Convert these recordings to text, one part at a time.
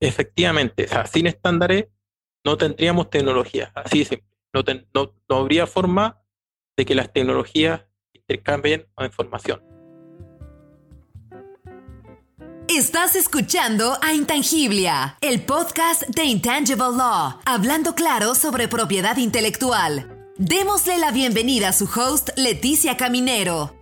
efectivamente, o sea, sin estándares no tendríamos tecnología, así simple. No, no, no habría forma de que las tecnologías intercambien información. Estás escuchando a Intangiblia, el podcast de Intangible Law, hablando claro sobre propiedad intelectual. Démosle la bienvenida a su host, Leticia Caminero.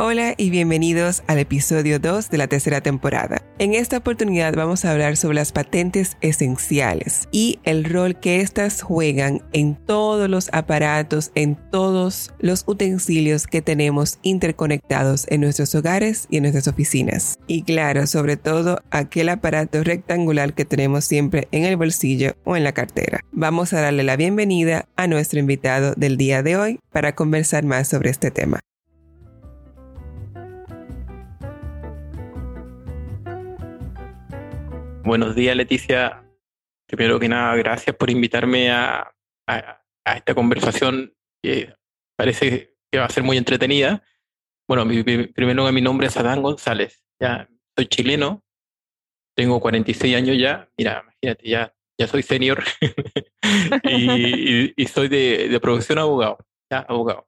Hola y bienvenidos al episodio 2 de la tercera temporada. En esta oportunidad vamos a hablar sobre las patentes esenciales y el rol que éstas juegan en todos los aparatos, en todos los utensilios que tenemos interconectados en nuestros hogares y en nuestras oficinas. Y claro, sobre todo aquel aparato rectangular que tenemos siempre en el bolsillo o en la cartera. Vamos a darle la bienvenida a nuestro invitado del día de hoy para conversar más sobre este tema. Buenos días, Leticia. Primero que nada, gracias por invitarme a, esta conversación que parece que va a ser muy entretenida. Bueno, primero mi nombre es Adán González. Ya soy chileno, tengo 46 años ya. Mira, imagínate, ya, ya soy senior y, soy de, profesión abogado. Ya, abogado.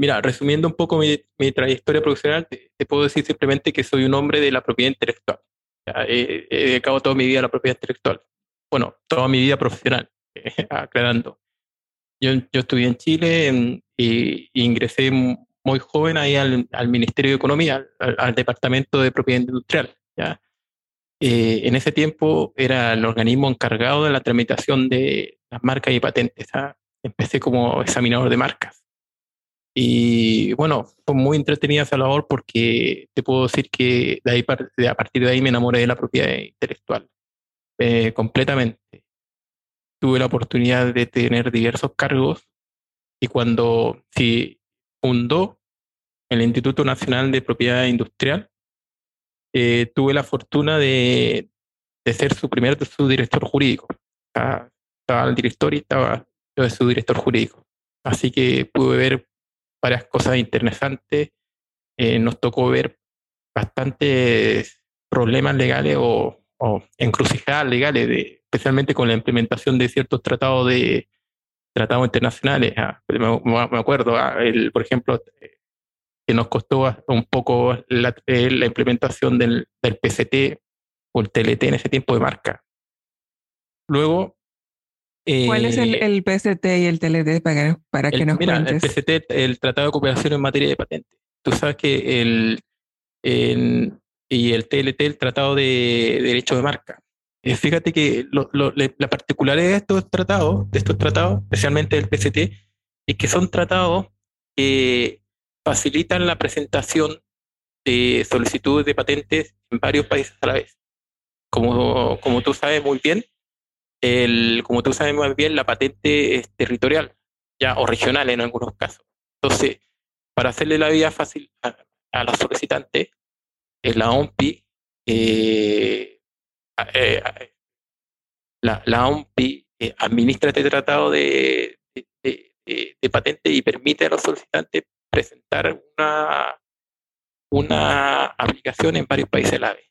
Mira, resumiendo un poco mi, trayectoria profesional, te puedo decir simplemente que soy un hombre de la propiedad intelectual he, dedicado toda mi vida a la propiedad intelectual. Bueno, toda mi vida profesional, aclarando. Yo, yo estudié en Chile y, ingresé muy joven ahí al, Ministerio de Economía, al, Departamento de Propiedad Industrial. ¿ya? Eh, en ese tiempo era el organismo encargado de la tramitación de las marcas y patentes. ¿ah? Empecé como examinador de marcas. Y bueno, fue muy entretenida esa labor porque te puedo decir que de ahí, a partir de ahí me enamoré de la propiedad intelectual eh, completamente. Tuve la oportunidad de tener diversos cargos y cuando se fundó el Instituto Nacional de Propiedad Industrial, eh, tuve la fortuna de, de, ser su primer su director jurídico. Estaba el director y estaba yo de su director jurídico. Así que pude ver varias cosas interesantes. Eh, nos tocó ver bastantes problemas legales o, encrucijadas legales, de, especialmente con la implementación de ciertos tratados de tratados internacionales. Ah, me, acuerdo, ah, el, por ejemplo, que nos costó un poco la, eh, la implementación del, del, PCT o el TLT en ese tiempo de marca. Luego, ¿Cuál es el, eh, el, PCT y el TLT para, para que nos mira, El PCT, el Tratado de Cooperación en Materia de Patentes. Tú sabes que el, y el TLT, el Tratado de Derecho de Marca. Eh, fíjate que la particularidad de estos tratados, de estos tratados, especialmente el PCT, es que son tratados que facilitan la presentación de solicitudes de patentes en varios países a la vez. Como, como tú sabes muy bien, el, como tú sabes muy bien, la patente es territorial, ya, o regional en algunos casos. Entonces, para hacerle la vida fácil a, los solicitantes, la OMPI, eh, eh, la, la, OMPI eh, administra este tratado de, de, patente y permite a los solicitantes presentar una, una aplicación en varios países a la vez.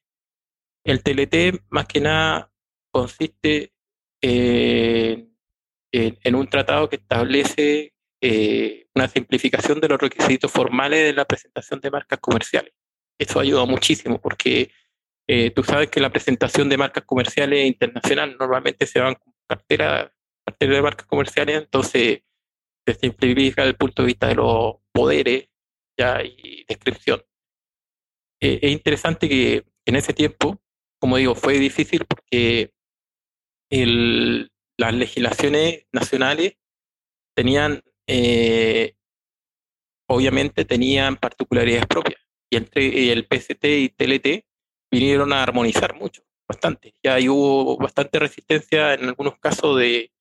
El TLT, más que nada, consiste en, un tratado que establece eh, una simplificación de los requisitos formales de la presentación de marcas comerciales. Eso ayuda muchísimo porque eh, tú sabes que la presentación de marcas comerciales internacionales normalmente se van con cartera, cartera de marcas comerciales, entonces se simplifica desde el punto de vista de los poderes ya, y descripción. Eh, es interesante que en ese tiempo, como digo, fue difícil porque el, las legislaciones nacionales tenían, eh, obviamente tenían particularidades propias. Y entre el PCT y TLT vinieron a armonizar mucho, bastante. Ya hubo bastante resistencia en algunos casos de,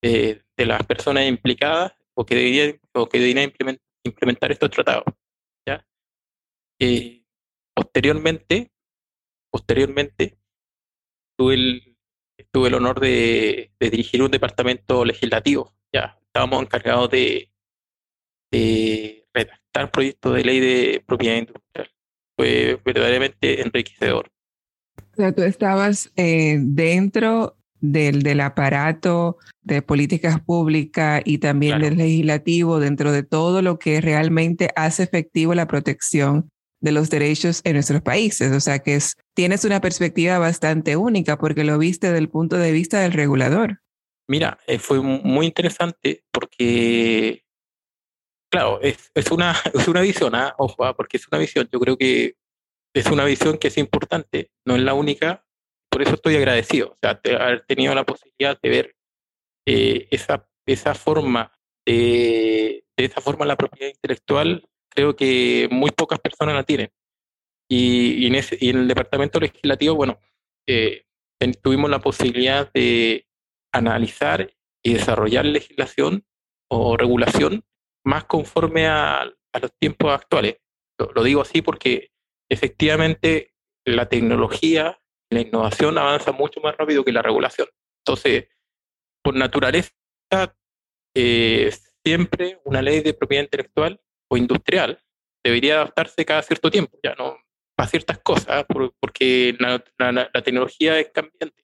de, las personas implicadas o que debían, o que debían implementar, estos tratados. ¿ya? Eh, posteriormente, posteriormente, tuve el, tuve el honor de, dirigir un departamento legislativo. Ya estábamos encargados de, redactar proyectos de ley de propiedad industrial. Fue verdaderamente enriquecedor. O sea, tú estabas eh, dentro del, del, aparato de políticas públicas y también del legislativo, dentro de todo lo que realmente hace efectivo la protección de los derechos en nuestros países. O sea que es, tienes una perspectiva bastante única porque lo viste desde el punto de vista del regulador. Mira, eh, fue muy interesante porque, claro, es, es, una, es una visión, ¿ah? ojo, ¿ah? porque es una visión. Yo creo que es una visión que es importante, no es la única. Por eso estoy agradecido, o sea, de haber tenido la posibilidad de ver eh, esa, esa forma de, de esa forma la propiedad intelectual creo que muy pocas personas la tienen. Y, en, ese, y en, el departamento legislativo, bueno, eh, tuvimos la posibilidad de analizar y desarrollar legislación o regulación más conforme a, a los tiempos actuales. Lo, lo, digo así porque efectivamente la tecnología, la innovación avanza mucho más rápido que la regulación. Entonces, por naturaleza, eh, siempre una ley de propiedad intelectual o industrial debería adaptarse cada cierto tiempo, ya no para ciertas cosas, porque la, la, tecnología es cambiante.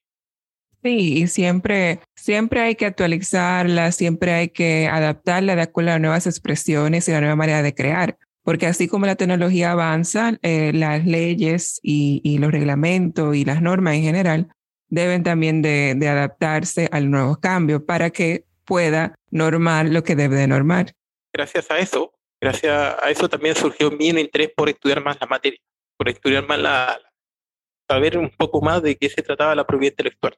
Sí, y siempre, siempre hay que actualizarla, siempre hay que adaptarla de acuerdo a nuevas expresiones y la nueva manera de crear, porque así como la tecnología avanza, eh, las leyes y, y, los reglamentos y las normas en general deben también de, de adaptarse al nuevo cambio para que pueda normar lo que debe de normar. Gracias a eso, gracias a eso también surgió mi interés por estudiar más la materia, por estudiar más la, saber un poco más de qué se trataba la propiedad intelectual.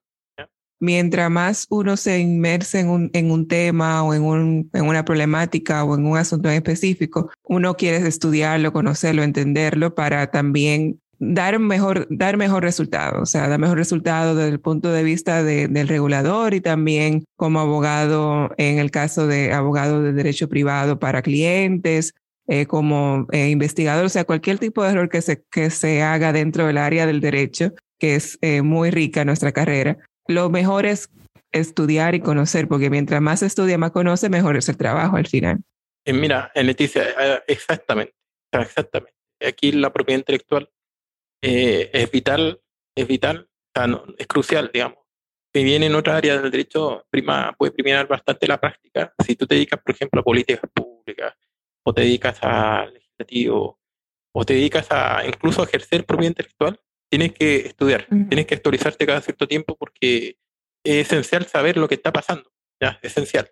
Mientras más uno se inmerse en un, en un tema o en, un, en una problemática o en un asunto en específico, uno quiere estudiarlo, conocerlo, entenderlo para también dar mejor, dar mejor resultado, o sea, dar mejor resultado desde el punto de vista de, del regulador y también como abogado en el caso de abogado de derecho privado para clientes, eh, como eh, investigador, o sea, cualquier tipo de error que se, que se haga dentro del área del derecho, que es eh, muy rica nuestra carrera, lo mejor es estudiar y conocer, porque mientras más estudia, más conoce, mejor es el trabajo al final. Mira, Leticia, exactamente, exactamente. Aquí la propiedad intelectual eh, es vital, es vital, es crucial, digamos. Si bien en otra área del derecho prima, puede primar bastante la práctica, si tú te dedicas, por ejemplo, a políticas públicas, o te dedicas a legislativo, o te dedicas a incluso a ejercer propiedad intelectual, tienes que estudiar, tienes que actualizarte cada cierto tiempo porque es esencial saber lo que está pasando, ya, esencial.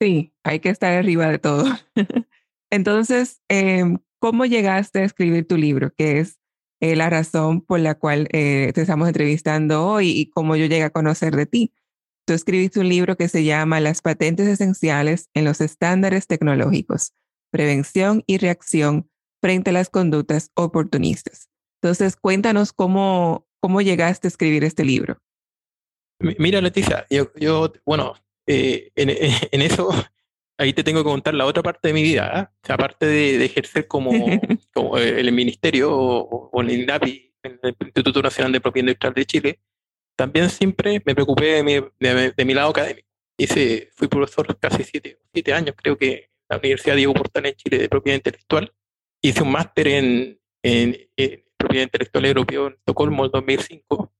Sí, hay que estar arriba de todo. Entonces, eh, ¿cómo llegaste a escribir tu libro? Que es eh, la razón por la cual eh, te estamos entrevistando hoy y cómo yo llegué a conocer de ti. Tú escribiste un libro que se llama Las patentes esenciales en los estándares tecnológicos, prevención y reacción frente a las conductas oportunistas. Entonces, cuéntanos cómo, cómo llegaste a escribir este libro. Mira, Leticia, yo, yo bueno, eh, en, en, eso ahí te tengo que contar la otra parte de mi vida, ¿ah? aparte de, ejercer como, como, el ministerio o, el INAPI, el Instituto Nacional de Propiedad Industrial de Chile, también siempre me preocupé de mi, de, mi lado académico. Hice, fui profesor casi siete, siete años, creo que en la Universidad Diego Portal en Chile de Propiedad Intelectual. Hice un máster en, en, Propiedad Intelectual Europeo en Estocolmo en 2005.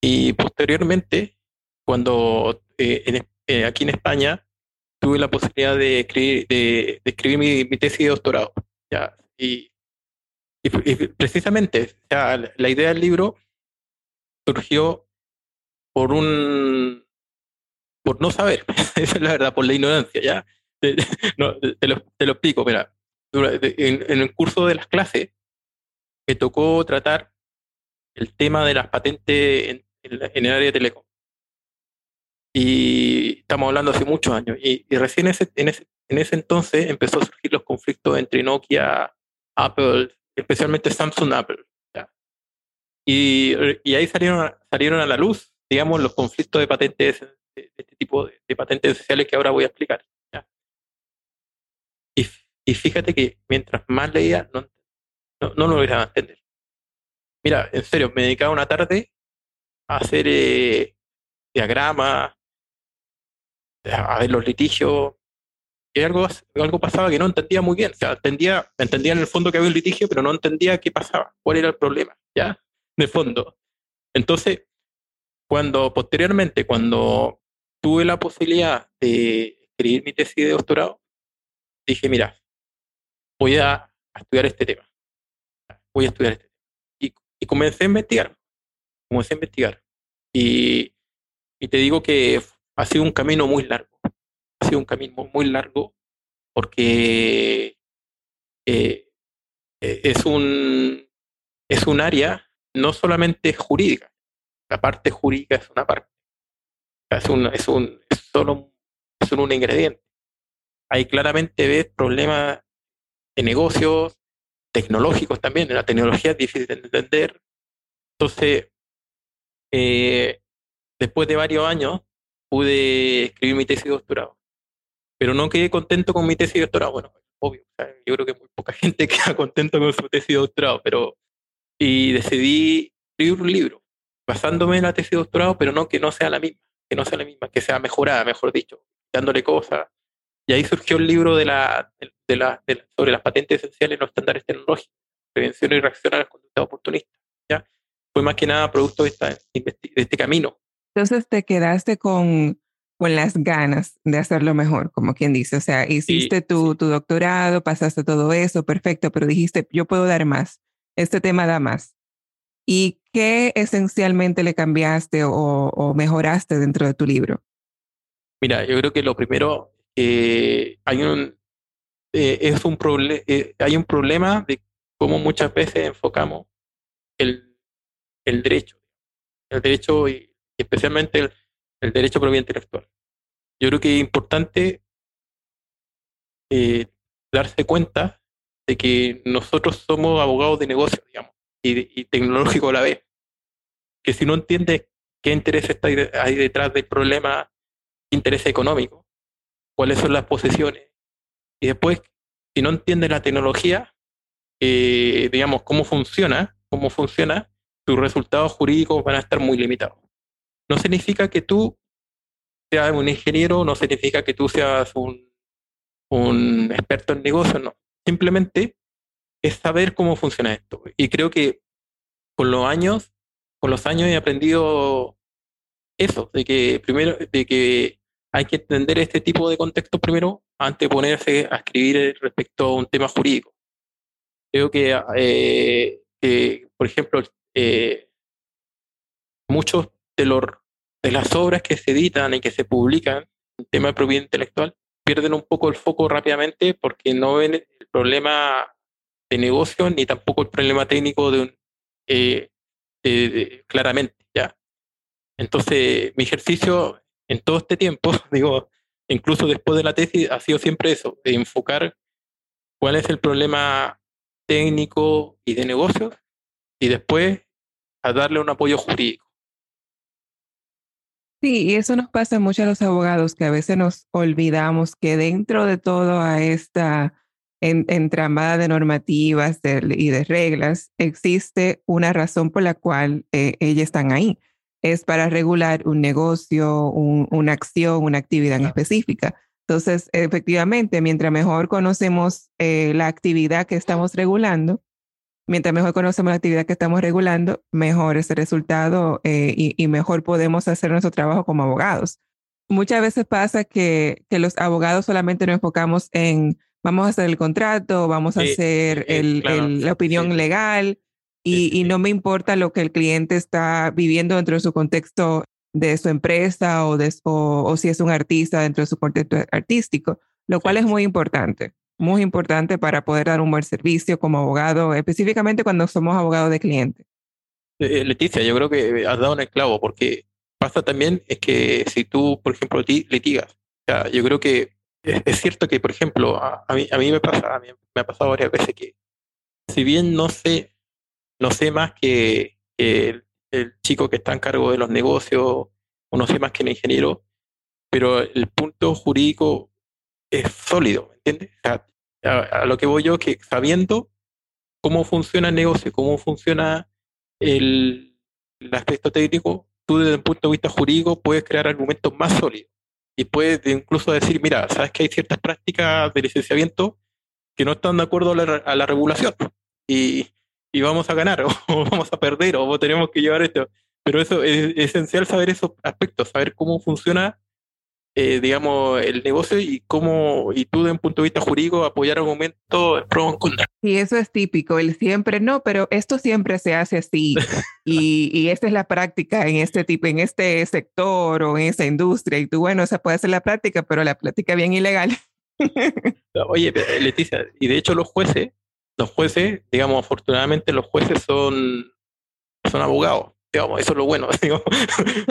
Y posteriormente, cuando eh, eh, aquí en España tuve la posibilidad de escribir, de, escribir mi, tesis de doctorado. ¿ya? Y, precisamente la idea del libro surgió por un por no saber, esa es la verdad, por la ignorancia, ¿ya? Te, lo, te lo, explico, mira, en, en, el curso de las clases me tocó tratar el tema de las patentes en, el área de telecom. Y estamos hablando hace muchos años. Y, recién ese, en, ese, en ese entonces empezó a surgir los conflictos entre Nokia, Apple, especialmente Samsung Apple. Y, y, ahí salieron, salieron a la luz, digamos, los conflictos de patentes, de, este tipo de, patentes sociales que ahora voy a explicar. Y, y, fíjate que mientras más leía, no, no, no lo a entender. Mira, en serio, me dedicaba una tarde a hacer eh, diagramas, a ver los litigios, y algo, algo pasaba que no entendía muy bien. Entendía, entendía en el fondo que había un litigio, pero no entendía qué pasaba, cuál era el problema, ¿ya? De fondo. Entonces, cuando posteriormente, cuando tuve la posibilidad de escribir mi tesis de doctorado, dije, mira, voy a, estudiar este tema. Voy a estudiar este tema. Y, y, comencé a investigar. Comencé a investigar. Y, y te digo que ha sido un camino muy largo. Ha sido un camino muy largo porque eh, eh, es, un, es un área no solamente jurídica, la parte jurídica es una parte, es, un, es, un, es solo, es un ingrediente. Ahí claramente ves problemas de negocios, tecnológicos también, la tecnología es difícil de entender. Entonces, eh, después de varios años, pude escribir mi tesis de doctorado. Pero no quedé contento con mi tesis de doctorado. Bueno, obvio, yo creo que muy poca gente queda contento con su tesis de doctorado, pero y decidí escribir un libro basándome en la tesis de doctorado, pero no que no sea la misma, que no sea la misma, que sea mejorada, mejor dicho, dándole cosas. Y ahí surgió el libro de la, de la, sobre las patentes esenciales en los estándares tecnológicos, prevención y reacción a las conductas oportunistas. ¿ya? Fue más que nada producto de, esta, de este camino. Entonces te quedaste con, con las ganas de hacerlo mejor, como quien dice. O sea, hiciste tu, tu doctorado, pasaste todo eso, perfecto, pero dijiste, yo puedo dar más. Este tema da más. ¿Y qué esencialmente le cambiaste o, mejoraste dentro de tu libro? Mira, yo creo que lo primero, eh, hay, un, eh, es un eh, hay un problema de cómo muchas veces enfocamos el, el derecho, el derecho y especialmente el, el derecho propiedad intelectual. Yo creo que es importante darse cuenta de que nosotros somos abogados de negocio, digamos y, tecnológico a la vez. Que si no entiendes qué interés está ahí detrás del problema, interés económico, cuáles son las posesiones, y después, si no entiendes la tecnología, eh, digamos, cómo funciona, cómo funciona, tus resultados jurídicos van a estar muy limitados. No significa que tú seas un ingeniero, no significa que tú seas un, un experto en negocios, no. Simplemente es saber cómo funciona esto. Y creo que con los años, con los años he aprendido eso, de que primero, de que hay que entender este tipo de contexto primero antes de ponerse a escribir respecto a un tema jurídico. Creo que, eh, por ejemplo, eh, muchos de, de las obras que se editan y que se publican en tema de propiedad intelectual pierden un poco el foco rápidamente porque no ven el problema de negocio ni tampoco el problema técnico de un, eh, claramente, ¿ya? Entonces, mi ejercicio en todo este tiempo, digo, incluso después de la tesis, ha sido siempre eso, de enfocar cuál es el problema técnico y de negocios y después a darle un apoyo jurídico. Sí, y eso nos pasa mucho a los abogados, que a veces nos olvidamos que dentro de toda esta en, entramada de normativas y de reglas, existe una razón por la cual eh, ellas están ahí. Es para regular un negocio, una acción, una actividad en específica. Entonces, efectivamente, mientras mejor conocemos eh, la actividad que estamos regulando, mientras mejor conocemos la actividad que estamos regulando, mejor es el resultado eh, y, mejor podemos hacer nuestro trabajo como abogados. Muchas veces pasa que, que los abogados solamente nos enfocamos en vamos a hacer el contrato, vamos a hacer la opinión legal y, no me importa lo que el cliente está viviendo dentro de su contexto de su empresa o, de, o, si es un artista dentro de su contexto artístico, lo cual es muy importante, muy importante para poder dar un buen servicio como abogado, específicamente cuando somos abogados de cliente. Eh, Leticia, yo creo que has dado un clavo porque pasa también es que si tú, por ejemplo, litigas, yo creo que es, cierto que, por ejemplo, a, mí, a mí me pasa, a mí me ha pasado varias veces que, si bien no sé, no sé más que, el, chico que está en cargo de los negocios, o no sé más que el ingeniero, pero el punto jurídico es sólido, ¿me entiendes? a, lo que voy yo, que sabiendo cómo funciona el negocio, cómo funciona el, el aspecto técnico, tú desde el punto de vista jurídico puedes crear argumentos más sólidos y puedes incluso decir, mira, sabes que hay ciertas prácticas de licenciamiento que no están de acuerdo a la, regulación y, y, vamos a ganar o vamos a perder o tenemos que llevar esto. pero eso es, esencial saber esos aspectos, saber cómo funciona, eh, digamos, el negocio y cómo, y tú, desde un punto de vista jurídico, apoyar argumentos pro en contra. Y eso es típico, el siempre no, pero esto siempre se hace así. y, y esta es la práctica en este tipo, en este sector o en esta industria. Y tú, bueno, esa puede ser la práctica, pero la práctica bien ilegal. Oye, Leticia, y de hecho los jueces, los jueces, digamos, afortunadamente los jueces son, son abogados, digamos, eso es lo bueno,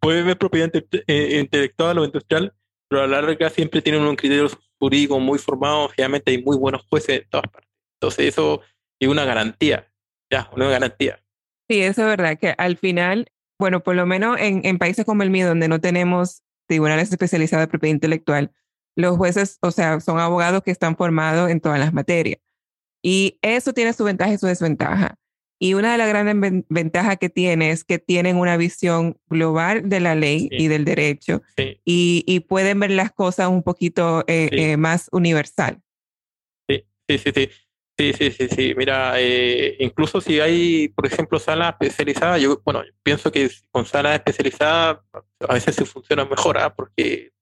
pueden, ver, propiedad eh, intelectual o industrial, pero a la larga siempre tienen un criterio jurídico muy formado, obviamente hay muy buenos jueces en todas partes. Entonces eso es una garantía, ya, una garantía. Sí, eso es verdad, que al final, bueno, por lo menos en, en países como el mío, donde no tenemos tribunales especializados de propiedad intelectual, los jueces, o sea, son abogados que están formados en todas las materias. Y eso tiene su ventaja y su desventaja. Y una de las grandes ventajas que tiene es que tienen una visión global de la ley y del derecho y, y, pueden ver las cosas un poquito eh, eh, más universal. Sí, sí, sí, sí. Sí, sí, sí, sí. Mira, eh, incluso si hay, por ejemplo, salas especializadas, yo, bueno, pienso que con salas especializadas a veces se funciona mejor, ¿ah? porque,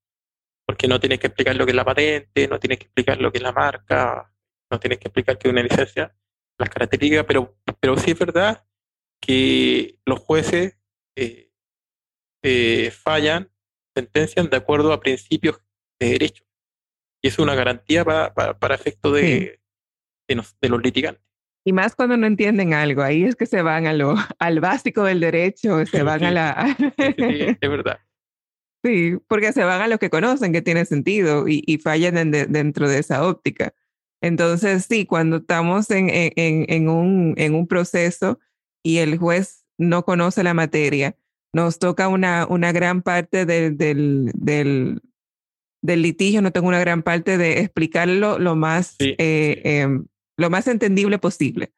porque no tienes que explicar lo que es la patente, no tienes que explicar lo que es la marca, no tienes que explicar qué es una licencia, las características, pero, pero sí es verdad que los jueces eh, eh, fallan, sentencian de acuerdo a principios de derecho. Y es una garantía para, para, efecto de, de, los litigantes. Y más cuando no entienden algo, ahí es que se van a lo, al básico del derecho, se van a la... sí, es verdad. Sí, porque se van a lo que conocen, que tiene sentido, y, y fallan dentro de esa óptica. Entonces, sí, cuando estamos en, en, en, un, en un proceso y el juez no conoce la materia, nos toca una, una gran parte del, del, del, del litigio, no tengo una gran parte de explicarlo lo más eh, em, lo más entendible posible,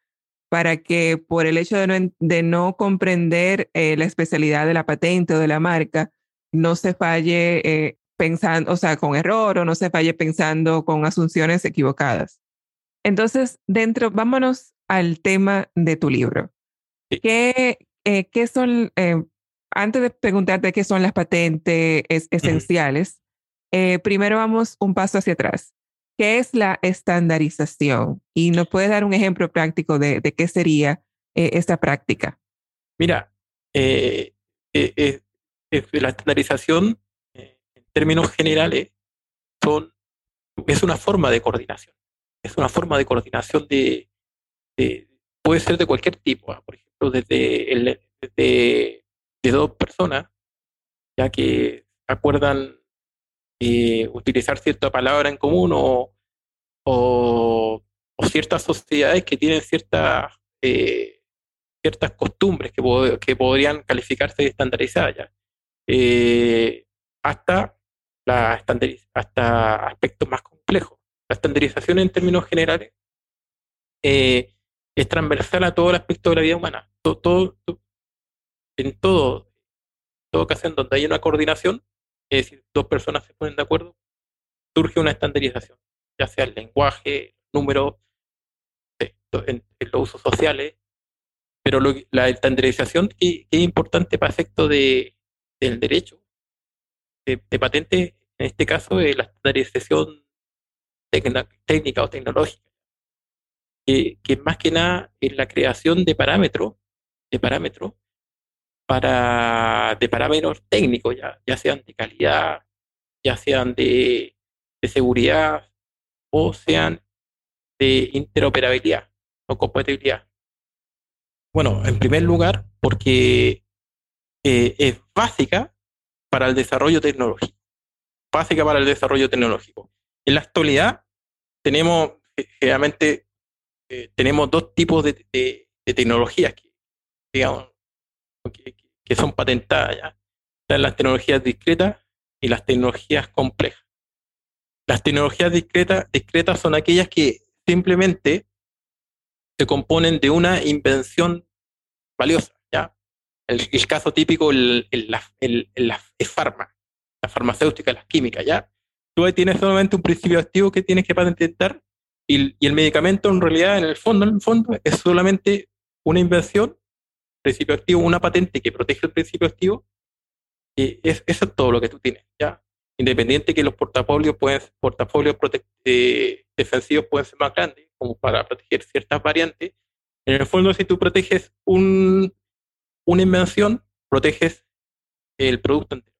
para que por el hecho de no, de no comprender eh, la especialidad de la patente o de la marca, no se falle eh, pensando, o sea, con error o no se falle pensando con asunciones equivocadas. Entonces, dentro, vámonos al tema de tu libro. ¿Qué, eh, qué son, antes de preguntarte qué son las patentes esenciales, primero vamos un paso hacia atrás. ¿Qué es la estandarización? Y nos puedes dar un ejemplo práctico de, qué sería eh, esta práctica. Mira, eh, eh, la estandarización, términos generales, son, es una forma de coordinación. Es una forma de coordinación de, puede ser de cualquier tipo, ¿ah? por ejemplo, desde, el, de dos personas, ya que acuerdan eh, utilizar cierta palabra en común o, o, ciertas sociedades que tienen ciertas, eh, ciertas costumbres que, que, podrían calificarse de estandarizadas, eh, hasta, la hasta aspectos más complejos. La estandarización en términos generales es transversal a todo el aspecto de la vida humana. Todo, en todo, toda ocasión donde hay una coordinación, es decir, dos personas se ponen de acuerdo, surge una estandarización, ya sea el lenguaje, números, en, los usos sociales, pero la estandarización que, es importante para efecto de, del derecho de, patente, en este caso es la estandarización técnica o tecnológica, que, más que nada es la creación de parámetros, de parámetros para, de parámetros técnicos, ya, ya sean de calidad, ya sean de, seguridad o sean de interoperabilidad o compatibilidad. Bueno, en primer lugar, porque eh, es básica para el desarrollo tecnológico. Básica para el desarrollo tecnológico. En la actualidad tenemos, generalmente, eh, tenemos dos tipos de, de, tecnologías que, digamos, que, son patentadas ya. Están las tecnologías discretas y las tecnologías complejas. Las tecnologías discretas, discretas son aquellas que simplemente se componen de una invención valiosa. ¿ya? El, caso típico el, el, el, farma, la farmacéutica, las químicas. ¿ya? Tú ahí tienes solamente un principio activo que tienes que patentar y, y, el medicamento en realidad, en el fondo, en el fondo, es solamente una invención principio activo, una patente que protege el principio activo, y es, eso es todo lo que tú tienes, ¿ya? Independiente que los portafolios pueden, portafolios eh, defensivos pueden ser más grandes, como para proteger ciertas variantes, en el fondo si tú proteges un, una invención, proteges el producto entero.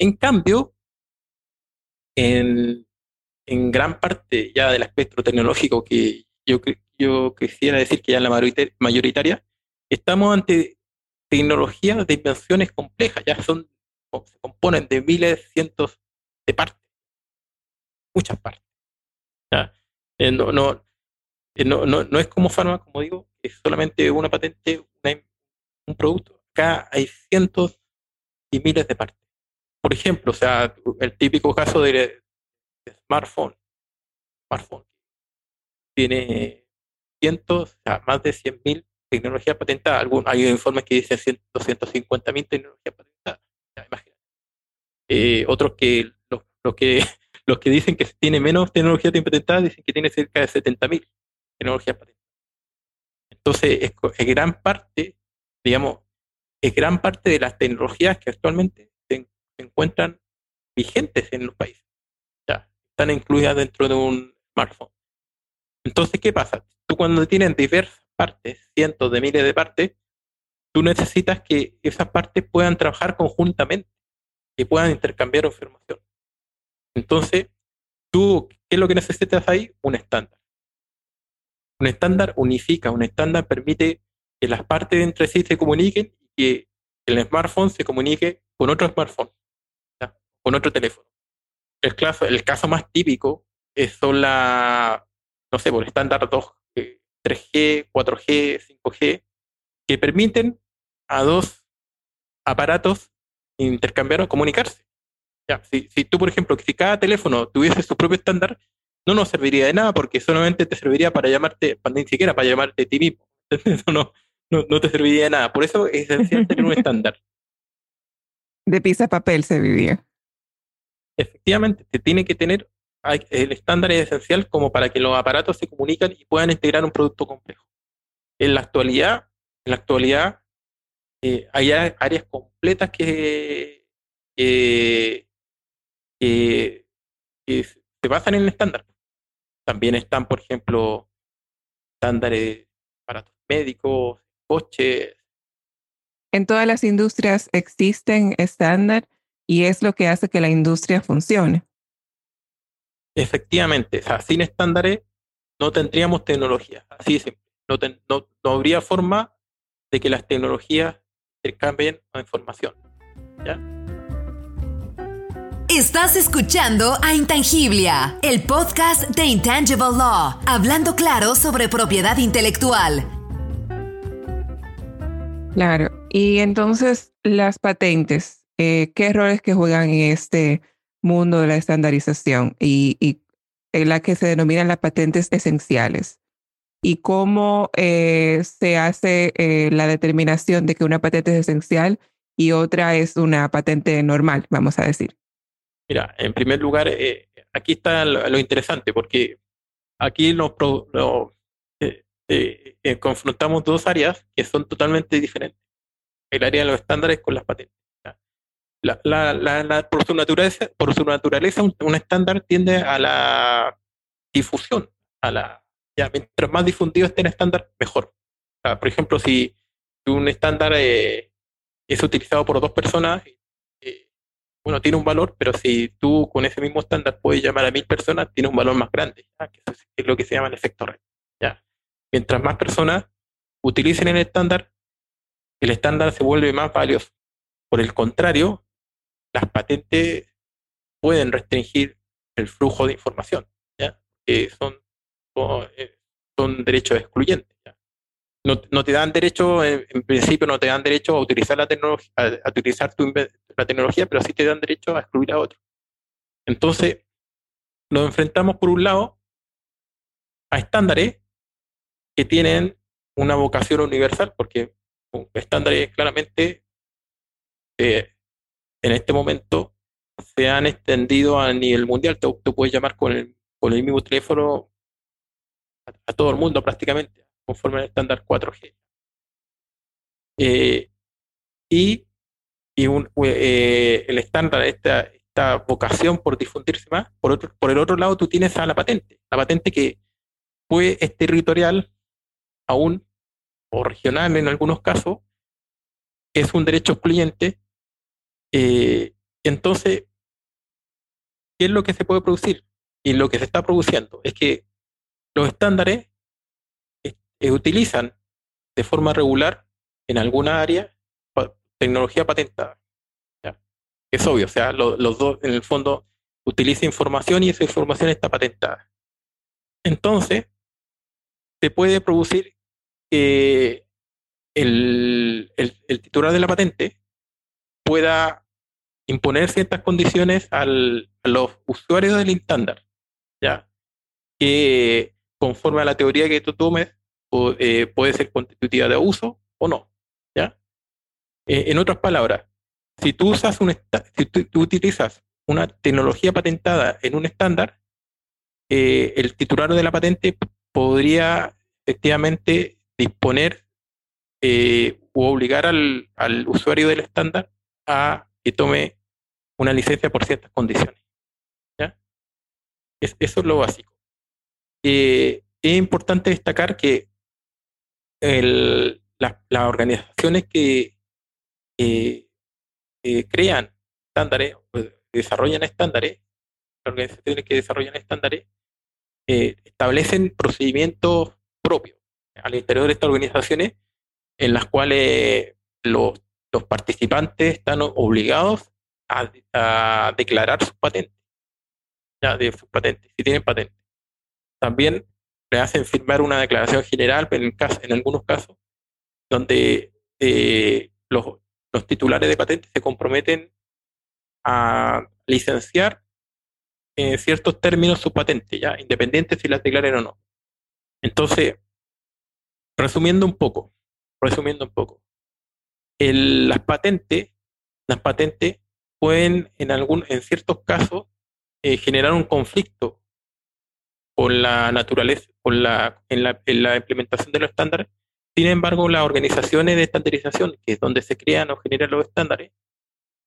En cambio, en, gran parte ya del espectro tecnológico que yo, yo quisiera decir que ya en la mayoritaria, estamos ante tecnologías de invenciones complejas, ya son, se componen de miles, cientos de partes, muchas partes. Eh, no, no, eh, no, no, no, es como Pharma, como digo, es solamente una patente, un producto. Acá hay cientos y miles de partes. Por ejemplo, o sea, el típico caso de, smartphone, smartphone tiene cientos, más de 100.000 tecnologías patentadas. Algún, hay informes que dicen 250.000 tecnologías patentadas. Eh, otros que los, que los que dicen que tiene menos tecnologías patentadas dicen que tiene cerca de 70.000 tecnologías patentadas. Entonces, es, es, gran parte, digamos, es gran parte de las tecnologías que actualmente se, encuentran vigentes en los países. Ya, están incluidas dentro de un smartphone. Entonces, ¿qué pasa? Tú cuando tienes diversas partes, cientos de miles de partes, tú necesitas que esas partes puedan trabajar conjuntamente, que puedan intercambiar información. Entonces, tú, ¿qué es lo que necesitas ahí? Un estándar. Un estándar unifica, un estándar permite que las partes entre sí se comuniquen y que el smartphone se comunique con otro smartphone, con otro teléfono. El caso, el caso más típico es son la, no sé, por estándar 2, 3G, 4G, 5G, que permiten a dos aparatos intercambiar o comunicarse. Ya, si, si tú, por ejemplo, si cada teléfono tuviese su propio estándar, no nos serviría de nada porque solamente te serviría para llamarte, ni siquiera para llamarte a ti mismo. Eso no, no, no te serviría de nada. Por eso es esencial tener un estándar. De pizza papel se vivía. Efectivamente, te tiene que tener el estándar es esencial como para que los aparatos se comunican y puedan integrar un producto complejo. En la actualidad, en la actualidad eh, hay áreas completas que, que, se basan en el estándar. También están, por ejemplo, estándares para médicos, coches. En todas las industrias existen estándar y es lo que hace que la industria funcione. Efectivamente, sin estándares no tendríamos tecnología, así de simple. No, no, habría forma de que las tecnologías intercambien la información. ¿ya? Estás escuchando a Intangiblia, el podcast de Intangible Law, hablando claro sobre propiedad intelectual. Claro, y entonces las patentes, eh, ¿qué errores que juegan en este mundo de la estandarización y, en la que se denominan las patentes esenciales. Y cómo eh, se hace eh, la determinación de que una patente es esencial y otra es una patente normal, vamos a decir. Mira, en primer lugar, eh, aquí está lo, interesante, porque aquí nos confrontamos dos áreas que son totalmente diferentes. El área de los estándares con las patentes la, la, la, por, su naturaleza, por su naturaleza un, estándar tiende a la difusión, a la ya, mientras más difundido esté el estándar, mejor. por ejemplo, si un estándar eh, es utilizado por dos personas, eh, bueno, tiene un valor, pero si tú con ese mismo estándar puedes llamar a mil personas, tiene un valor más grande, es lo que se llama el efecto red. ¿ya? Mientras más personas utilicen el estándar, el estándar se vuelve más valioso. Por el contrario, las patentes pueden restringir el flujo de información, ¿ya? que son, eh, son, derechos excluyentes. No, no, te dan derecho, en, principio no te dan derecho a utilizar la tecnología, a, utilizar la tecnología, pero sí te dan derecho a excluir a otro. Entonces, nos enfrentamos por un lado a estándares que tienen una vocación universal, porque estándares claramente eh, en este momento se han extendido a nivel mundial. Tú, puedes llamar con el, con el mismo teléfono a, todo el mundo prácticamente, conforme al estándar 4G. y, y el estándar, esta, esta vocación por difundirse más, por, otro, por el otro lado tú tienes a la patente, la patente que pues, es territorial aún, o regional en algunos casos, es un derecho excluyente. Eh, entonces, ¿qué es lo que se puede producir? Y lo que se está produciendo es que los estándares eh, utilizan de forma regular en alguna área tecnología patentada. Es obvio, o sea, los dos en el fondo utilizan información y esa información está patentada. Entonces, se puede producir que el, titular de la patente pueda imponer ciertas condiciones a los usuarios del estándar, ¿ya? que conforme a la teoría que tú tomes eh, puede ser constitutiva de uso o no. ¿ya? Eh, en otras palabras, si tú, usas un si tú, utilizas una tecnología patentada en un estándar, eh, el titular de la patente podría efectivamente disponer o obligar al, usuario del estándar a que tome una licencia por ciertas condiciones. eso es lo básico. Eh, es importante destacar que las organizaciones que crean estándares, desarrollan estándares, organizaciones que desarrollan estándares, eh, establecen procedimientos propios al interior de estas organizaciones en las cuales los, participantes están obligados a, declarar sus patentes, ya de sus patentes, si tienen patentes. También le hacen firmar una declaración general en, en algunos casos, donde eh, los, los titulares de patentes se comprometen a licenciar en ciertos términos su patente, ya, independiente si las declaren o no. Entonces, resumiendo un poco, resumiendo un poco, las patentes, las patentes pueden en algún, en ciertos casos, eh, generar un conflicto con la naturaleza, con la, en, la, en la implementación de los estándares. Sin embargo, las organizaciones de estandarización, que es donde se crean o generan los estándares,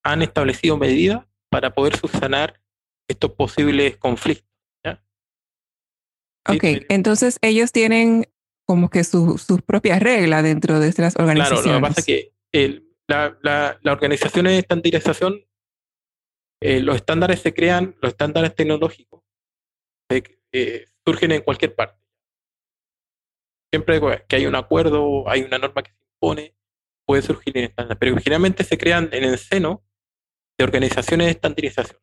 han establecido medidas para poder subsanar estos posibles conflictos. Ok, entonces ellos tienen como que sus propias reglas dentro de estas organizaciones. Claro, lo que pasa es que la, la, organización de estandarización, eh, los estándares se crean, los estándares tecnológicos eh, surgen en cualquier parte. Siempre que hay un acuerdo, hay una norma que se impone, puede surgir en estándar, pero generalmente se crean en el seno de organizaciones de estandarización.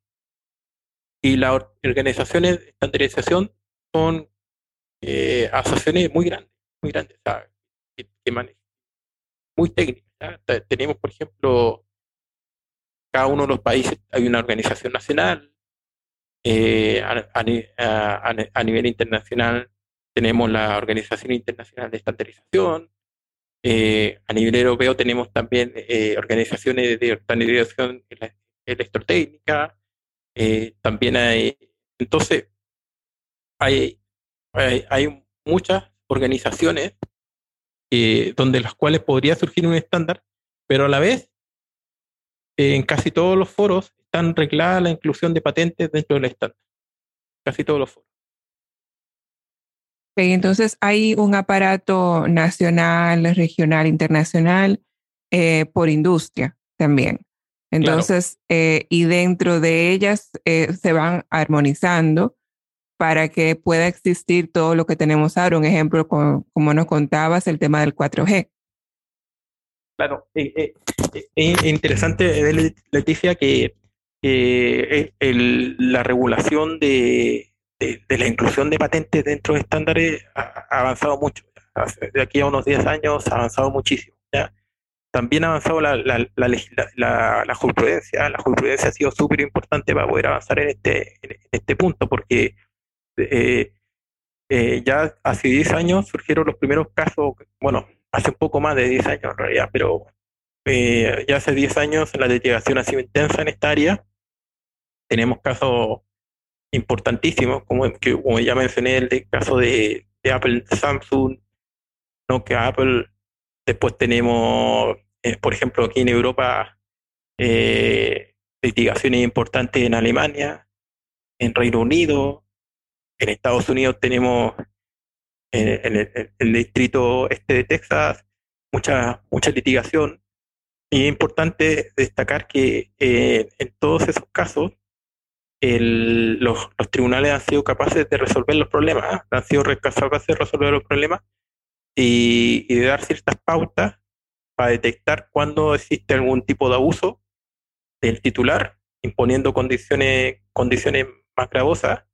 Y las organizaciones de estandarización son eh, asociaciones muy grandes, muy grandes, que, muy técnicas. Tenemos, por ejemplo, cada uno de los países hay una organización nacional, eh, a, nivel internacional tenemos la Organización Internacional de Estandarización, eh, a nivel europeo tenemos también organizaciones de estandarización electrotécnica, eh, también hay, entonces, hay, hay, muchas organizaciones eh, donde las cuales podría surgir un estándar, pero a la vez, en casi todos los foros están regladas la inclusión de patentes dentro del estándar. Casi todos los foros. entonces hay un aparato nacional, regional, internacional eh, por industria también. Entonces, eh, y dentro de ellas eh, se van armonizando para que pueda existir todo lo que tenemos ahora. Un ejemplo, como, nos contabas, el tema del 4G. Claro, eh, es interesante, Leticia, que la regulación de, la inclusión de patentes dentro de estándares ha, avanzado mucho. De aquí a unos 10 años ha avanzado muchísimo. también ha avanzado la, la, la, jurisprudencia. La jurisprudencia ha sido súper importante para poder avanzar en este, en este punto, porque eh, eh, ya hace 10 años surgieron los primeros casos, bueno, hace un poco más de 10 años en realidad, pero eh, ya hace 10 años la litigación ha sido intensa en esta área. Tenemos casos importantísimos, como, ya mencioné, el caso de, Apple, Samsung, no que Apple Después tenemos, por ejemplo, aquí en Europa, litigaciones importantes en Alemania, en Reino Unido, en Estados Unidos tenemos en, el, distrito este de Texas mucha, mucha litigación. Y es importante destacar que eh, en todos esos casos los, tribunales han sido capaces de resolver los problemas, ¿eh? han sido capaces de resolver los problemas y, de dar ciertas pautas para detectar cuando existe algún tipo de abuso del titular, imponiendo condiciones, condiciones más gravosas,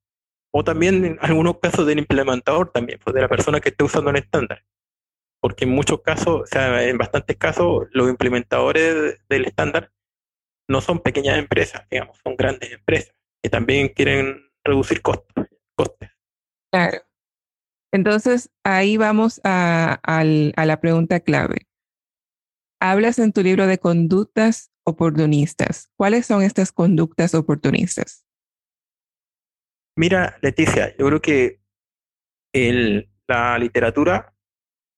o también en algunos casos del implementador también, pues de la persona que esté usando el estándar. Porque en muchos casos, o sea, en bastantes casos, los implementadores del estándar no son pequeñas empresas, digamos, son grandes empresas que también quieren reducir costos, costes. Claro. Entonces, ahí vamos a, la pregunta clave. Hablas en tu libro de conductas oportunistas. ¿Cuáles son estas conductas oportunistas? Mira, Leticia, yo creo que la literatura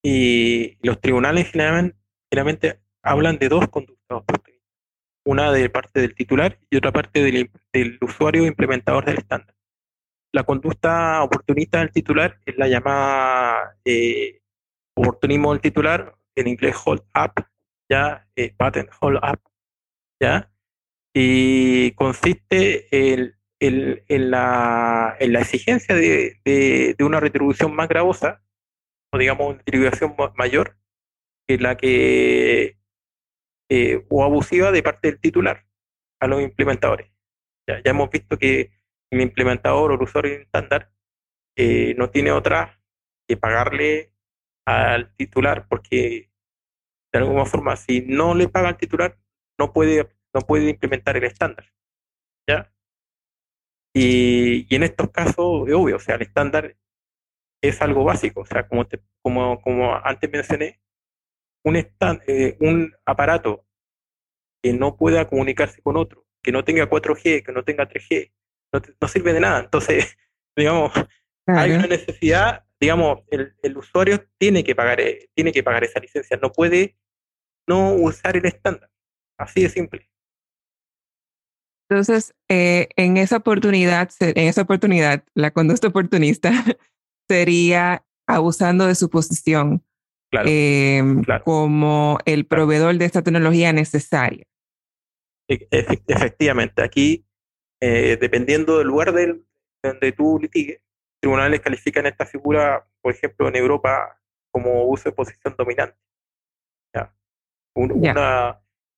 y los tribunales generalmente, hablan de dos conductas una de parte del titular y otra parte del, usuario implementador del estándar. La conducta oportunista del titular es la llamada eh, oportunismo del titular, en inglés hold up, ya, eh, patent hold up, ya, y consiste en, la, exigencia de, una retribución más gravosa, o digamos una retribución mayor, que la que eh, o abusiva de parte del titular a los implementadores. Ya, hemos visto que el implementador o el usuario estándar eh, no tiene otra que pagarle al titular porque de alguna forma si no le paga al titular no puede no puede implementar el estándar ya y, en estos casos es obvio o sea el estándar es algo básico o sea como como como antes mencioné un, eh, un aparato que no pueda comunicarse con otro, que no tenga 4G, que no tenga 3G, no, sirve de nada. Entonces, digamos, hay una necesidad, digamos, el, usuario tiene que, pagar, eh, tiene que pagar esa licencia, no puede no usar el estándar. Así de simple. Entonces, eh, en esa oportunidad, en esa oportunidad, la conducta oportunista sería abusando de su posición Em, como el proveedor de esta tecnología necesaria. E, efectivamente, aquí, eh, dependiendo del lugar del, donde tú litigues, tribunales califican esta figura, por ejemplo, en Europa como uso de posición dominante. Un,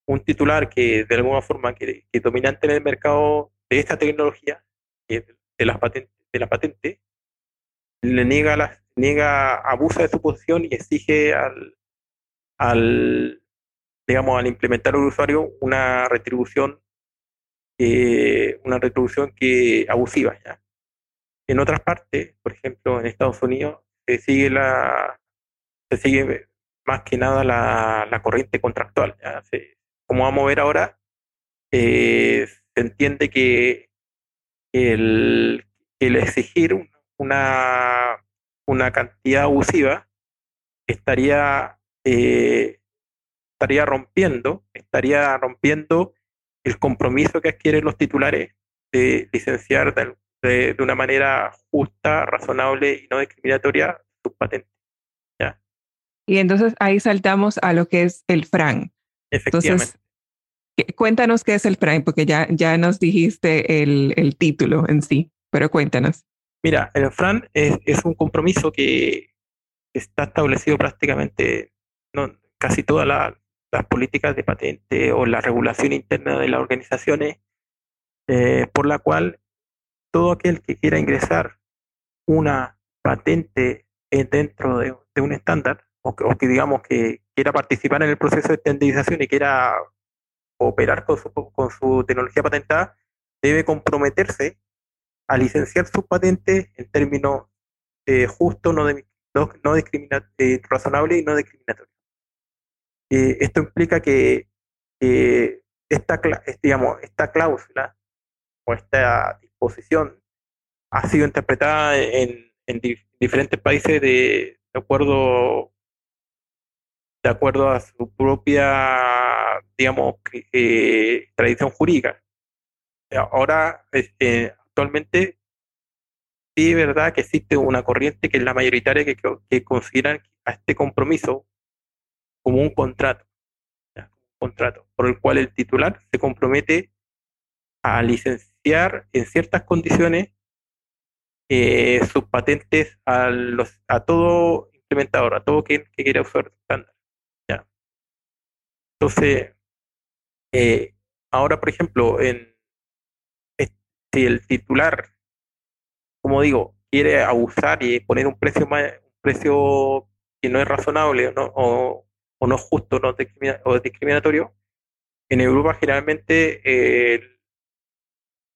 un titular que de alguna forma que, que, dominante en el mercado de esta tecnología, de, las patentes, de la patente, le niega las niega, abusa de su posición y exige al, al digamos, al implementar al usuario una retribución, eh, una retribución que abusiva. ¿ya? En otras partes, por ejemplo, en Estados Unidos, se sigue la, se sigue más que nada la, corriente contractual. Como vamos a ver ahora, eh, se entiende que el, exigir una una cantidad abusiva, estaría, eh, estaría rompiendo, estaría rompiendo el compromiso que adquieren los titulares de licenciar de, una manera justa, razonable y no discriminatoria sus patentes. Y entonces ahí saltamos a lo que es el FRAN. Efectivamente. Entonces, cuéntanos qué es el FRAN, porque ya, ya nos dijiste el, el título en sí, pero cuéntanos. Mira, el FRAN es, un compromiso que está establecido prácticamente en casi todas las políticas de patente o la regulación interna de las organizaciones, eh, por la cual todo aquel que quiera ingresar una patente dentro de, un estándar, o que, digamos que quiera participar en el proceso de estandarización y quiera operar con su, con su tecnología patentada, debe comprometerse a licenciar sus patentes en términos eh, justos, no, no, eh, razonable y no discriminatorio. Eh, esto implica que esta, digamos, esta cláusula o esta disposición ha sido interpretada en, diferentes países de, acuerdo de acuerdo a su propia, digamos, eh, tradición jurídica. Ahora, este, actualmente, sí es verdad que existe una corriente que es la mayoritaria que, que consideran a este compromiso como un contrato, un contrato por el cual el titular se compromete a licenciar en ciertas condiciones eh, sus patentes a, los, a todo implementador, a todo quien que quiera usar estándar. ¿Ya? Entonces, eh, ahora, por ejemplo, en, si el titular, como digo, quiere abusar y poner un precio más, un precio que no es razonable ¿no? o, o no justo no o discriminatorio, en Europa generalmente eh,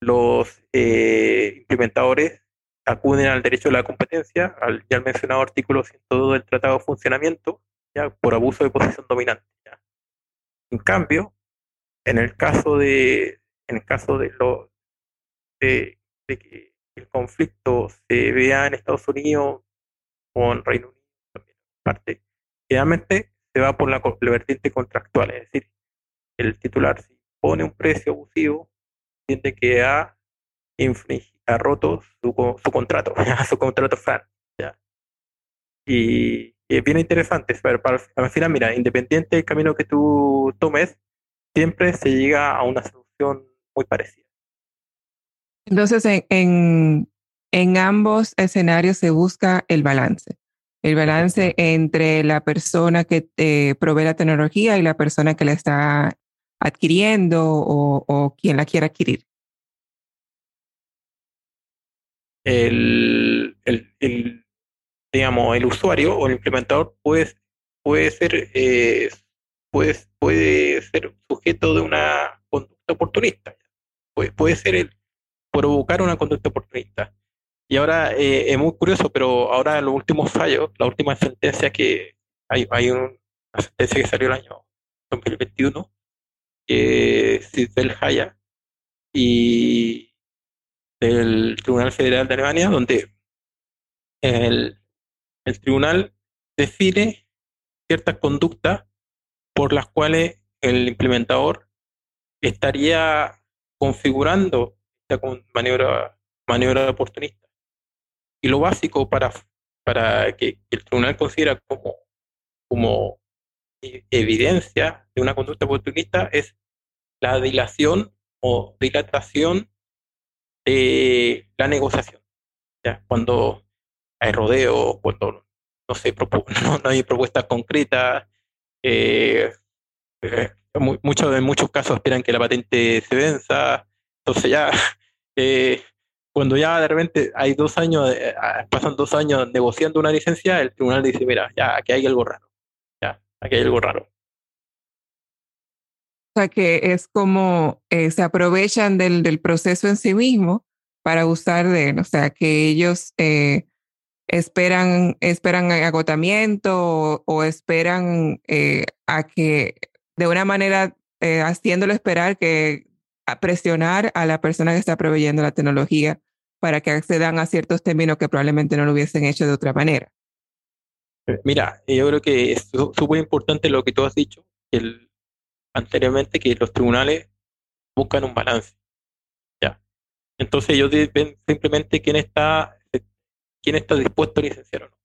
los eh, implementadores acuden al derecho de la competencia, al ya mencionado artículo 102 del Tratado de Funcionamiento, ya por abuso de posición dominante. En cambio, en el caso de, en el caso de, lo, de, que el conflicto se vea en Estados Unidos o en Reino Unido, también parte, generalmente se va por la, vertiente contractual, es decir, el titular si pone un precio abusivo, tiene que ha, ha roto su, su contrato, su contrato FAN. ¿ya? Y, es bien interesante, pero para, al final, mira, independiente del camino que tú tomes, siempre se llega a una solución muy parecida. Entonces, en, en ambos escenarios se busca el balance el balance entre la persona que te provee la tecnología y la persona que la está adquiriendo o, quien la quiera adquirir. El, digamos, el usuario o el implementador puede, puede, ser, eh, puede, puede ser sujeto de una conducta oportunista. Puede, puede ser el provocar una conducta oportunista. Y ahora eh, es muy curioso, pero ahora los últimos fallos, la última sentencia que hay, hay una sentencia que salió el año 2021, que es Haya y del Tribunal Federal de Alemania, donde el, el tribunal define ciertas conductas por las cuales el implementador estaría configurando esta maniobra, maniobra oportunista. Y lo básico para, para que el tribunal considera como, como evidencia de una conducta oportunista es la dilación o dilatación de la negociación. ¿ya? Cuando hay rodeo, cuando no, sé, no, hay propuestas concretas, eh, eh, en muchos casos esperan que la patente se venza, entonces ya eh, cuando ya de repente hay dos años, eh, ah, pasan dos años negociando una licencia, el tribunal dice, mira, ya, aquí hay algo raro. Ya, aquí hay algo raro. O sea, que es como se aprovechan del, del, proceso en sí mismo para usar de él. O sea, que ellos eh, esperan, esperan agotamiento o, esperan a que de una manera haciéndolo esperar que a presionar a la persona que está proveyendo la tecnología para que accedan a ciertos términos que probablemente no lo hubiesen hecho de otra manera. Eh, mira, yo creo que es súper importante lo que tú has dicho el, anteriormente, que los tribunales buscan un balance. ¿ya? Entonces ellos ven simplemente quién está, quién está dispuesto a licenciar o no.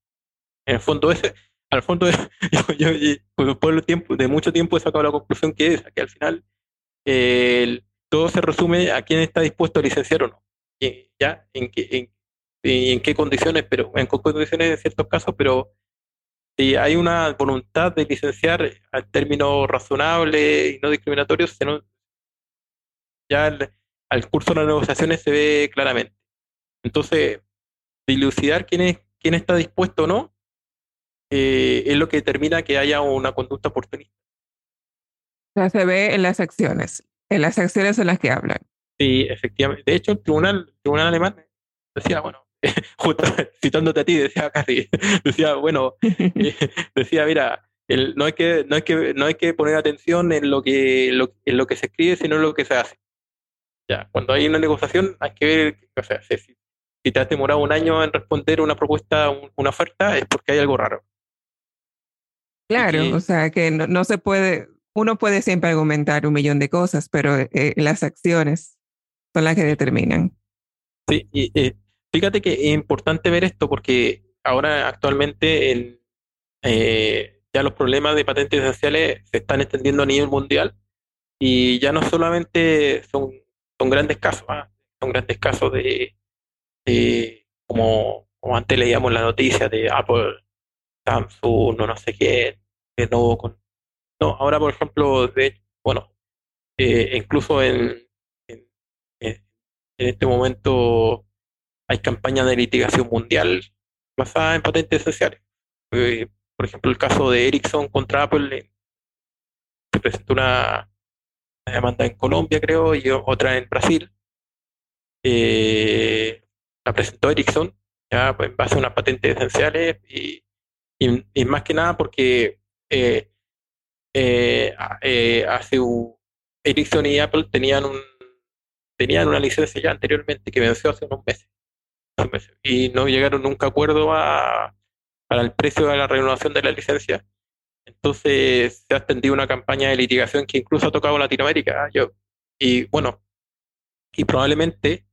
En el fondo, ese, al fondo, yo, después de, tiempo, de mucho tiempo he sacado la conclusión que es que al final el, todo se resume a quién está dispuesto a licenciar o no. ¿Ya? ¿En qué, en, en qué condiciones? Pero en qué condiciones en ciertos casos, pero si hay una voluntad de licenciar a términos razonables y no discriminatorios, ya al, curso de las negociaciones se ve claramente. Entonces, dilucidar quién, es, quién está dispuesto o no eh, es lo que determina que haya una conducta oportunista. Ya se ve en las acciones en las acciones en las que hablan. Sí, efectivamente. De hecho, el tribunal, tribunal alemán decía, bueno, justo citándote a ti, decía casi, decía, bueno, eh, decía, mira, el, no, hay que, no, hay que, no hay que poner atención en lo, que, en lo que se escribe, sino en lo que se hace. Ya, cuando hay una negociación, hay que ver, o sea, si, si te has demorado un año en responder una propuesta, una oferta, es porque hay algo raro. Claro, o sea que no, se puede, uno puede siempre argumentar un millón de cosas, pero eh, las acciones son las que determinan. Sí, y eh, fíjate que es importante ver esto porque ahora actualmente eh, ya los problemas de patentes esenciales se están extendiendo a nivel mundial y ya no solamente son, son grandes casos, ¿ah? son grandes casos de, como, como, antes leíamos la noticia de Apple, Samsung, no, no sé qué, de nuevo con... No, ahora por ejemplo, de bueno, eh, incluso en, en, este momento hay campañas de litigación mundial basada en patentes esenciales. Eh, por ejemplo, el caso de Ericsson contra Apple, se presentó una, demanda en Colombia, creo, y otra en Brasil. Eh, la presentó Ericsson, ya pues, en base a unas patentes esenciales y, y, más que nada porque eh, hace Ericsson y Apple tenían un tenían una licencia ya anteriormente que venció hace unos meses y no llegaron nunca a acuerdo a, para el precio de la renovación de la licencia. Entonces se ha extendido una campaña de litigación que incluso ha tocado Latinoamérica. Yo, y bueno, y probablemente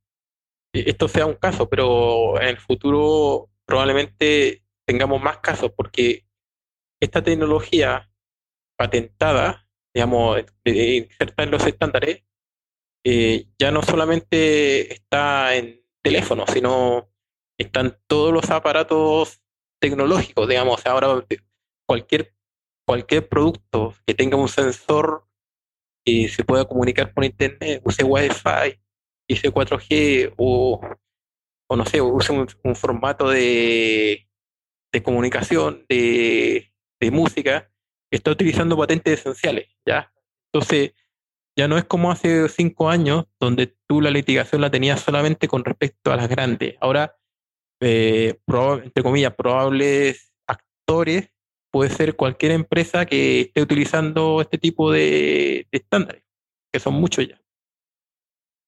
esto sea un caso, pero en el futuro probablemente tengamos más casos porque esta tecnología patentada, digamos, inserta en los estándares, eh, ya no solamente está en teléfono, sino están todos los aparatos tecnológicos, digamos. Ahora cualquier, cualquier producto que tenga un sensor y se pueda comunicar por internet, use Wi-Fi, use 4G o, o no sé, use un, formato de, de comunicación, de, de música, está utilizando patentes esenciales, ¿ya? Entonces, ya no es como hace cinco años, donde tú la litigación la tenías solamente con respecto a las grandes. Ahora, eh, entre comillas, probables actores puede ser cualquier empresa que esté utilizando este tipo de, estándares, que son muchos ya.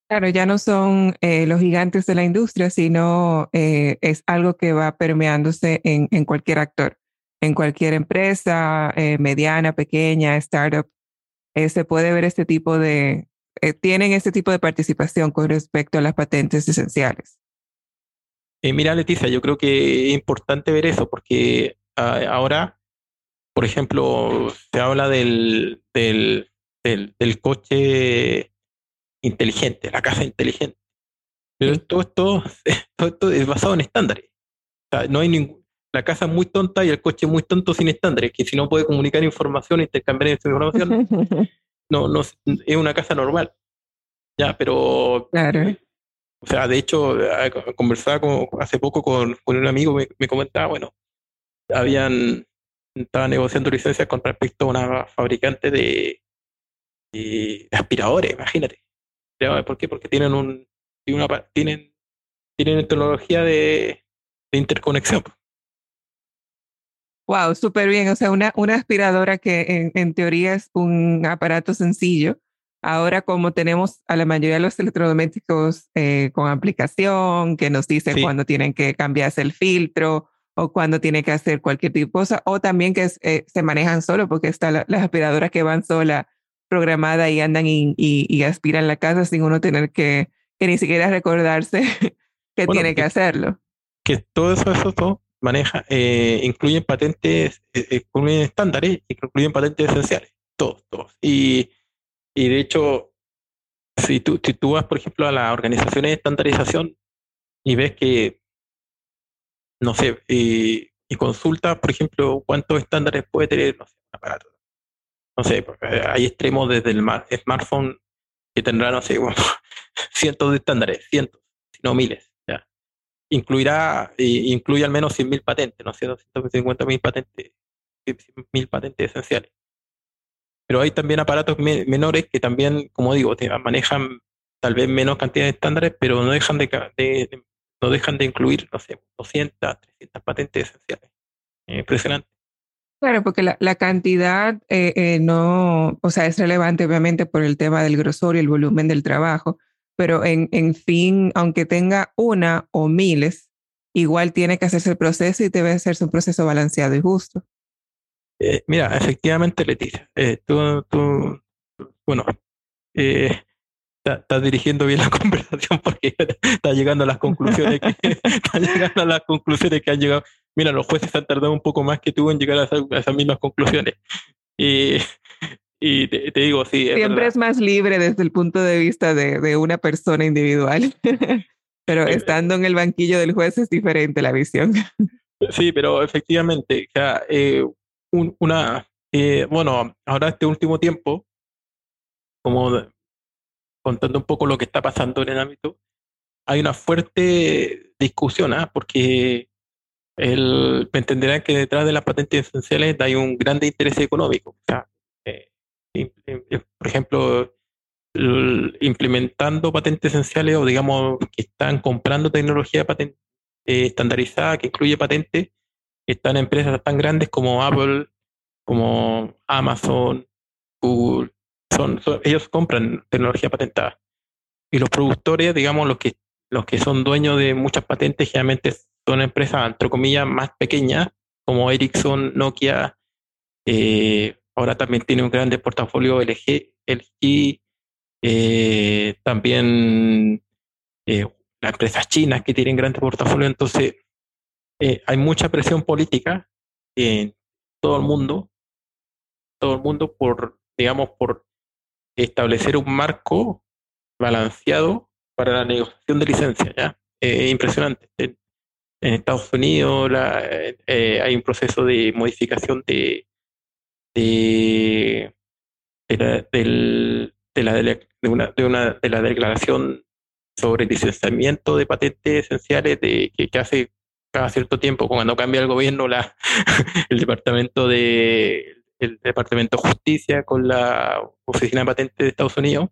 Claro, ya no son eh, los gigantes de la industria, sino eh, es algo que va permeándose en, en cualquier actor, en cualquier empresa, mediana, pequeña, startup eh, se puede ver este tipo de, eh, tienen este tipo de participación con respecto a las patentes esenciales. Eh, mira, Leticia, yo creo que es importante ver eso porque ah, ahora, por ejemplo, se habla del, del, del, coche inteligente, la casa inteligente. Pero todo esto, todo esto es basado en estándares. O sea, no hay ningún, la casa es muy tonta y el coche es muy tonto sin estándares, que si no puede comunicar información, intercambiar información, no, no es una casa normal. Ya, pero claro. o sea, de hecho, eh, conversaba hace poco con, un amigo, me, comentaba, bueno, habían estaba negociando licencias con respecto a una fabricante de, aspiradores, imagínate. ¿Por qué? Porque tienen un tienen tienen tecnología de, de interconexión. Wow, súper bien. O sea, una, una aspiradora que en, teoría es un aparato sencillo. Ahora, como tenemos a la mayoría de los electrodomésticos eh, con aplicación que nos dice cuándo tienen que cambiarse el filtro o cuándo tiene que hacer cualquier tipo de cosa, o también que eh, se manejan solo, porque están las aspiradoras que van sola programada y andan y, y, aspiran la casa sin uno tener que, que ni siquiera recordarse que tiene que, hacerlo. Que todo eso, eso todo maneja, eh, incluyen patentes, eh, eh, incluyen estándares y incluyen patentes esenciales, todos, todos. Y, y de hecho, si tú, si tú vas, por ejemplo, a las organizaciones de estandarización y ves que, no sé, y, y consultas, por ejemplo, cuántos estándares puede tener no sé, un aparato. No sé, hay extremos desde el smartphone que tendrá, no sé, cientos de estándares, cientos, si no miles incluirá, incluye al menos 100.000 patentes, ¿no? 150.000 patentes, 100.000 patentes esenciales. Pero hay también aparatos menores que también, como digo, manejan tal vez menos cantidad de estándares, pero no dejan de, no dejan de incluir, no sé, 200, 300 patentes esenciales. impresionante. Claro, porque la, cantidad eh, eh, no, o sea, es relevante obviamente por el tema del grosor y el volumen del trabajo, pero en, en fin, aunque tenga una o miles, igual tiene que hacerse el proceso y debe hacerse un proceso balanceado y justo. Eh, mira, efectivamente, Leticia, eh, tú, tú, bueno, eh, estás dirigiendo bien la conversación porque estás llegando a las conclusiones que está llegando a las conclusiones que han llegado. Mira, los jueces han tardado un poco más que tú en llegar a, esas, mismas conclusiones. Y, y te, digo, sí. Siempre es, más libre desde el punto de vista de, de una persona individual. pero estando en el banquillo del juez es diferente la visión. Sí, pero efectivamente, eh, una, eh, bueno, ahora este último tiempo, como contando un poco lo que está pasando en el ámbito, hay una fuerte discusión, ¿ah? porque el, me entenderán que detrás de las patentes esenciales hay un grande interés económico. O sea, eh, por ejemplo, implementando patentes esenciales o digamos que están comprando tecnología patente, eh, estandarizada que incluye patentes, están empresas tan grandes como Apple, como Amazon, Google, son, ellos compran tecnología patentada. Y los productores, digamos, los que, los que son dueños de muchas patentes, generalmente son empresas, entre comillas, más pequeñas, como Ericsson, Nokia, eh, ahora también tiene un grande portafolio LG, LG eh, también eh, las empresas chinas que tienen grandes portafolio. Entonces, hay mucha presión política en todo el mundo, todo el mundo por, digamos, por establecer un marco balanceado para la negociación de licencias. ¿ya? impresionante. En, Estados Unidos eh, hay un proceso de modificación de, de, la, de, una, de, una, de la declaración sobre licenciamiento de patentes esenciales de, que, que hace cada cierto tiempo, cuando cambia el gobierno, la, el departamento de el Departamento de Justicia con la Oficina de Patentes de Estados Unidos.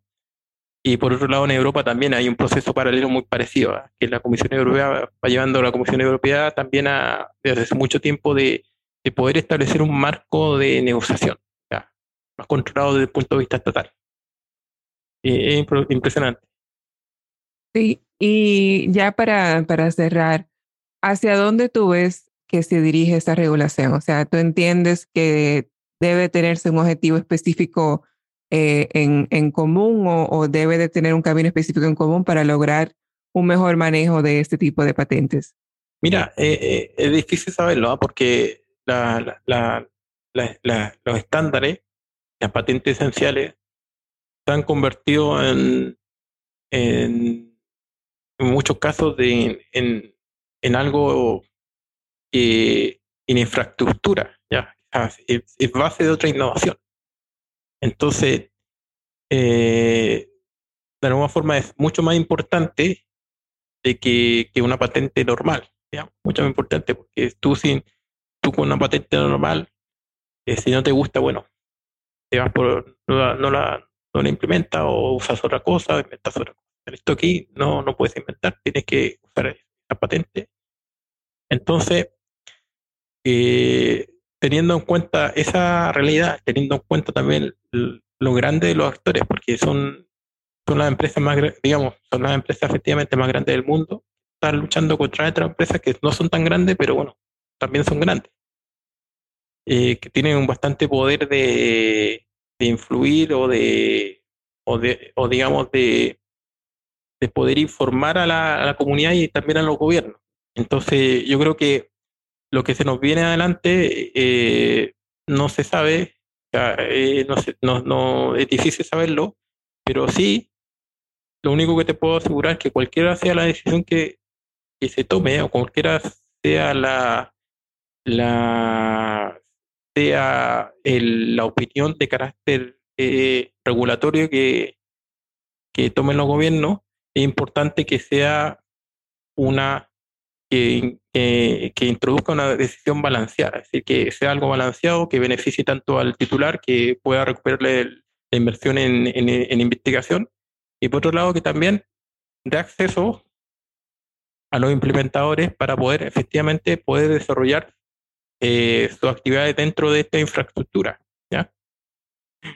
Y por otro lado, en Europa también hay un proceso paralelo muy parecido, ¿ah? que la Comisión Europea va llevando a la Comisión Europea también a, desde hace mucho tiempo de, de poder establecer un marco de negociación, más controlado desde el punto de vista estatal. es impresionante. Sí, y ya para, para cerrar, ¿hacia dónde tú ves que se dirige esta regulación? O sea, ¿tú entiendes que debe tenerse un objetivo específico eh, en, en, común o, debe de tener un camino específico en común para lograr un mejor manejo de este tipo de patentes? Mira, eh, eh, es difícil saberlo ¿ah? porque los estándares, las patentes esenciales, se han convertido en, en, muchos casos de, en, en algo en infraestructura, ¿ya? Es, base de otra innovación. Entonces, eh, de alguna forma es mucho más importante de que, que una patente normal, mucho más importante, porque tú, sin, tú con una patente normal, eh, si no te gusta, bueno, te vas por, no la, no la, no implementas o usas otra cosa, inventas otra cosa. Esto aquí no, no puedes inventar, tienes que usar la patente. Entonces, eh, teniendo en cuenta esa realidad, teniendo en cuenta también lo grande de los actores, porque son, son las empresas más, digamos, son las empresas efectivamente más grandes del mundo, están luchando contra otras empresas que no son tan grandes, pero bueno, también son grandes, eh, que tienen un bastante poder de, de influir o de, o de, o digamos, de, de poder informar a la, a la comunidad y también a los gobiernos. Entonces, yo creo que lo que se nos viene adelante eh, no se sabe, eh, no, es difícil saberlo, pero sí, lo único que te puedo asegurar es que cualquiera sea la decisión que, se tome, o cualquiera sea la, la sea la opinión de carácter eh, regulatorio que, que tomen los gobiernos, es importante que sea una que, que, introduzca una decisión balanceada, es decir, que sea algo balanceado que beneficie tanto al titular que pueda recuperarle la inversión en, investigación y por otro lado que también dé acceso a los implementadores para poder efectivamente poder desarrollar eh, sus actividades dentro de esta infraestructura.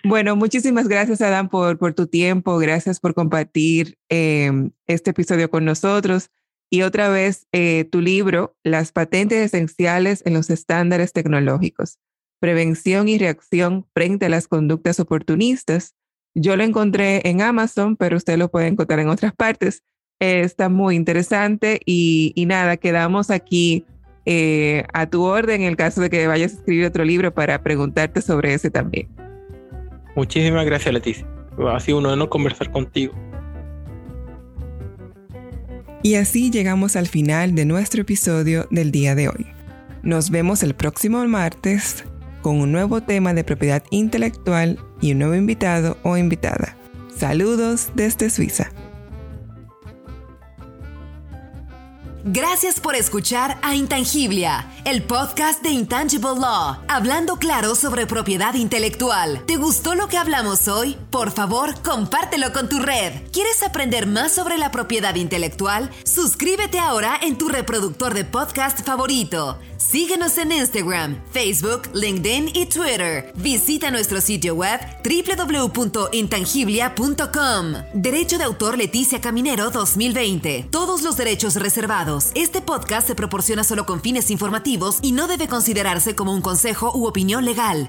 Bueno, muchísimas gracias, Adam, por, por tu tiempo. Gracias por compartir eh, este episodio con nosotros. Y otra vez, eh, tu libro, Las patentes esenciales en los estándares tecnológicos. Prevención y reacción frente a las conductas oportunistas. Yo lo encontré en Amazon, pero usted lo puede encontrar en otras partes. está muy interesante y, nada, quedamos aquí eh, a tu orden en el caso de que vayas a escribir otro libro para preguntarte sobre ese también. Muchísimas gracias, Leticia. Ha sido un honor conversar contigo. Y así llegamos al final de nuestro episodio del día de hoy. Nos vemos el próximo martes con un nuevo tema de propiedad intelectual y un nuevo invitado o invitada. Saludos desde Suiza. Gracias por escuchar a Intangiblia, el podcast de Intangible Law, hablando claro sobre propiedad intelectual. ¿Te gustó lo que hablamos hoy? Por favor, compártelo con tu red. ¿Quieres aprender más sobre la propiedad intelectual? Suscríbete ahora en tu reproductor de podcast favorito. Síguenos en Instagram, Facebook, LinkedIn y Twitter. Visita nuestro sitio web www.intangiblia.com. Derecho de autor Leticia Caminero 2020. Todos los derechos reservados. Este podcast se proporciona solo con fines informativos y no debe considerarse como un consejo u opinión legal.